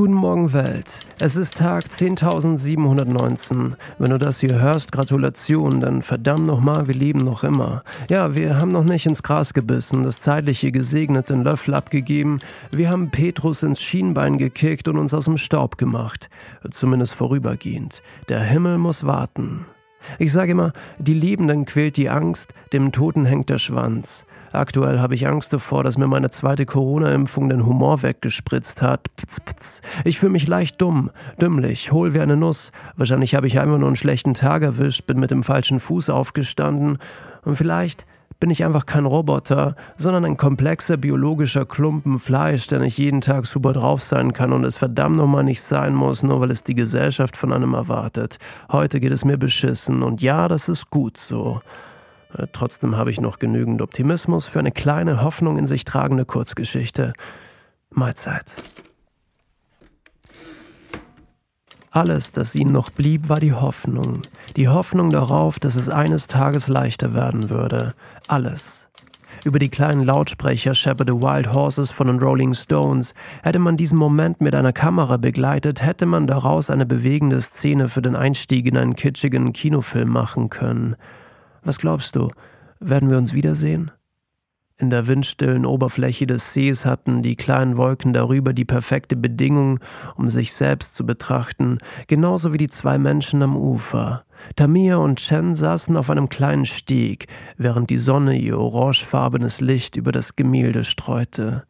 Guten Morgen Welt. Es ist Tag 10.719. Wenn du das hier hörst, Gratulation, dann verdammt nochmal, wir leben noch immer. Ja, wir haben noch nicht ins Gras gebissen, das zeitliche gesegnete Löffel abgegeben. Wir haben Petrus ins Schienbein gekickt und uns aus dem Staub gemacht. Zumindest vorübergehend. Der Himmel muss warten. Ich sage immer, die Lebenden quält die Angst, dem Toten hängt der Schwanz. Aktuell habe ich Angst davor, dass mir meine zweite Corona-Impfung den Humor weggespritzt hat. Pz, pz. Ich fühle mich leicht dumm, dümmlich, hohl wie eine Nuss. Wahrscheinlich habe ich einfach nur einen schlechten Tag erwischt, bin mit dem falschen Fuß aufgestanden. Und vielleicht bin ich einfach kein Roboter, sondern ein komplexer biologischer Klumpen Fleisch, der nicht jeden Tag super drauf sein kann und es verdammt nochmal nicht sein muss, nur weil es die Gesellschaft von einem erwartet. Heute geht es mir beschissen und ja, das ist gut so. Äh, trotzdem habe ich noch genügend Optimismus für eine kleine, Hoffnung in sich tragende Kurzgeschichte. Mahlzeit. Alles, das ihnen noch blieb, war die Hoffnung. Die Hoffnung darauf, dass es eines Tages leichter werden würde. Alles. Über die kleinen Lautsprecher Shepherd the Wild Horses von den Rolling Stones. Hätte man diesen Moment mit einer Kamera begleitet, hätte man daraus eine bewegende Szene für den Einstieg in einen kitschigen Kinofilm machen können. Was glaubst du, werden wir uns wiedersehen? In der windstillen Oberfläche des Sees hatten die kleinen Wolken darüber die perfekte Bedingung, um sich selbst zu betrachten, genauso wie die zwei Menschen am Ufer. Tamir und Chen saßen auf einem kleinen Steg, während die Sonne ihr orangefarbenes Licht über das Gemälde streute.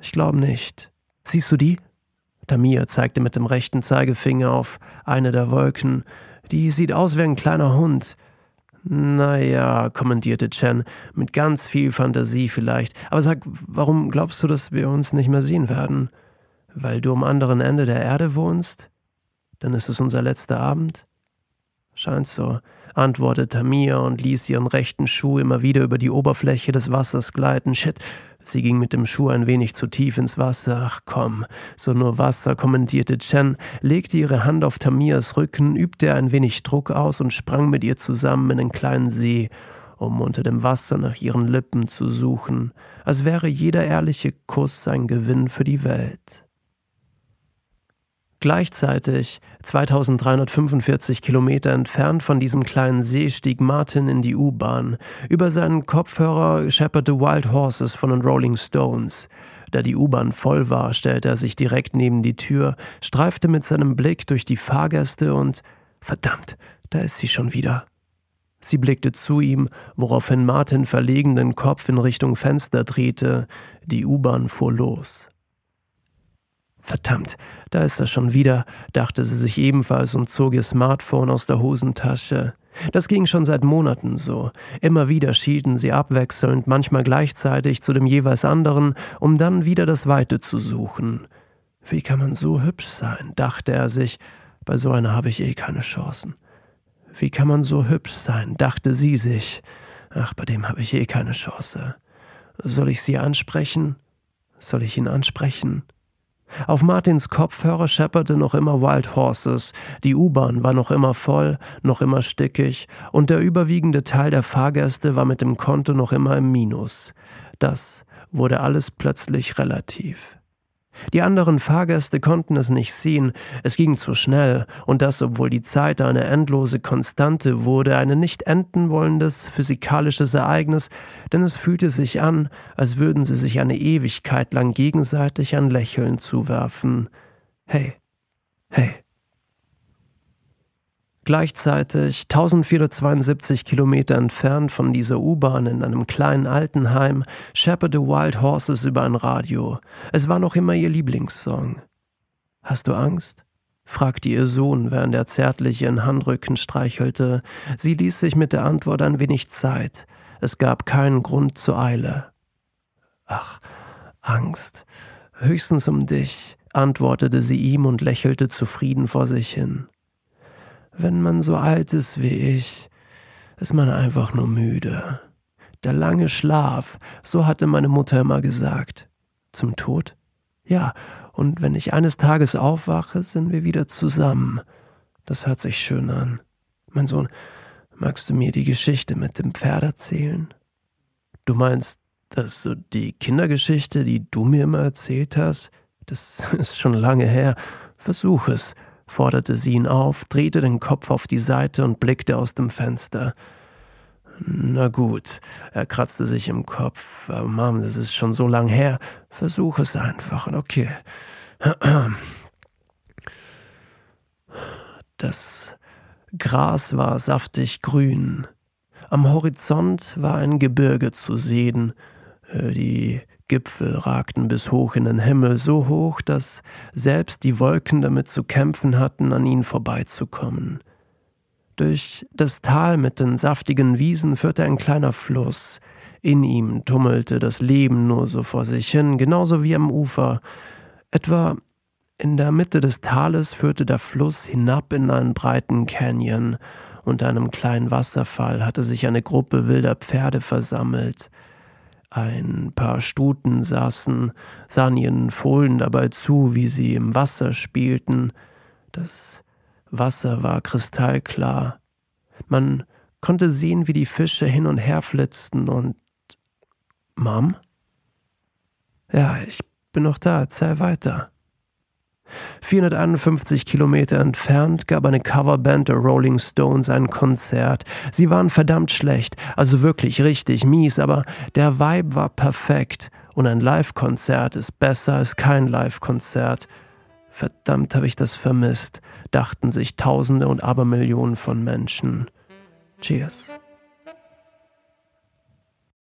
Ich glaube nicht. Siehst du die? Tamir zeigte mit dem rechten Zeigefinger auf eine der Wolken. Die sieht aus wie ein kleiner Hund. Naja, kommentierte Chen, mit ganz viel Fantasie vielleicht. Aber sag, warum glaubst du, dass wir uns nicht mehr sehen werden? Weil du am anderen Ende der Erde wohnst? Dann ist es unser letzter Abend? Scheint so, antwortete Tamir und ließ ihren rechten Schuh immer wieder über die Oberfläche des Wassers gleiten. Shit, Sie ging mit dem Schuh ein wenig zu tief ins Wasser. Ach komm, so nur Wasser, kommentierte Chen, legte ihre Hand auf Tamias Rücken, übte ein wenig Druck aus und sprang mit ihr zusammen in den kleinen See, um unter dem Wasser nach ihren Lippen zu suchen, als wäre jeder ehrliche Kuss ein Gewinn für die Welt. Gleichzeitig, 2345 Kilometer entfernt von diesem kleinen See, stieg Martin in die U-Bahn. Über seinen Kopfhörer schepperte Wild Horses von den Rolling Stones. Da die U-Bahn voll war, stellte er sich direkt neben die Tür, streifte mit seinem Blick durch die Fahrgäste und verdammt, da ist sie schon wieder. Sie blickte zu ihm, woraufhin Martin verlegen den Kopf in Richtung Fenster drehte. Die U-Bahn fuhr los. Verdammt, da ist er schon wieder, dachte sie sich ebenfalls und zog ihr Smartphone aus der Hosentasche. Das ging schon seit Monaten so. Immer wieder schieden sie abwechselnd, manchmal gleichzeitig zu dem jeweils anderen, um dann wieder das Weite zu suchen. Wie kann man so hübsch sein, dachte er sich, bei so einer habe ich eh keine Chancen. Wie kann man so hübsch sein, dachte sie sich. Ach, bei dem habe ich eh keine Chance. Soll ich sie ansprechen? Soll ich ihn ansprechen? Auf Martins Kopfhörer schepperte noch immer Wild Horses, die U-Bahn war noch immer voll, noch immer stickig, und der überwiegende Teil der Fahrgäste war mit dem Konto noch immer im Minus. Das wurde alles plötzlich relativ. Die anderen Fahrgäste konnten es nicht sehen, es ging zu schnell, und das, obwohl die Zeit eine endlose Konstante wurde, ein nicht enden wollendes physikalisches Ereignis, denn es fühlte sich an, als würden sie sich eine Ewigkeit lang gegenseitig ein Lächeln zuwerfen. Hey, hey. Gleichzeitig 1472 Kilometer entfernt von dieser U-Bahn in einem kleinen Altenheim schepperte Wild Horses über ein Radio. Es war noch immer ihr Lieblingssong. Hast du Angst? fragte ihr Sohn, während er zärtlich ihren Handrücken streichelte. Sie ließ sich mit der Antwort ein wenig Zeit. Es gab keinen Grund zur Eile. Ach, Angst. Höchstens um dich, antwortete sie ihm und lächelte zufrieden vor sich hin. Wenn man so alt ist wie ich, ist man einfach nur müde. Der lange Schlaf, so hatte meine Mutter immer gesagt. Zum Tod? Ja, und wenn ich eines Tages aufwache, sind wir wieder zusammen. Das hört sich schön an. Mein Sohn, magst du mir die Geschichte mit dem Pferd erzählen? Du meinst, dass du die Kindergeschichte, die du mir immer erzählt hast, Das ist schon lange her. Versuch es, forderte sie ihn auf, drehte den Kopf auf die Seite und blickte aus dem Fenster. Na gut, er kratzte sich im Kopf. Mom, das ist schon so lang her. Versuch es einfach, okay. Das Gras war saftig grün. Am Horizont war ein Gebirge zu sehen. Äh, die Gipfel ragten bis hoch in den Himmel, so hoch, dass selbst die Wolken damit zu kämpfen hatten, an ihnen vorbeizukommen. Durch das Tal mit den saftigen Wiesen führte ein kleiner Fluss. In ihm tummelte das Leben nur so vor sich hin, genauso wie am Ufer. Etwa in der Mitte des Tales führte der Fluss hinab in einen breiten Canyon. Unter einem kleinen Wasserfall hatte sich eine Gruppe wilder Pferde versammelt. Ein paar Stuten saßen, sahen ihren Fohlen dabei zu, wie sie im Wasser spielten. Das Wasser war kristallklar. Man konnte sehen, wie die Fische hin und her flitzten und Mom? Ja, ich bin noch da, erzähl weiter. 451 Kilometer entfernt gab eine Coverband der Rolling Stones ein Konzert. Sie waren verdammt schlecht, also wirklich richtig mies, aber der Vibe war perfekt und ein Live-Konzert ist besser als kein Live-Konzert. Verdammt habe ich das vermisst, dachten sich Tausende und Abermillionen von Menschen. Cheers.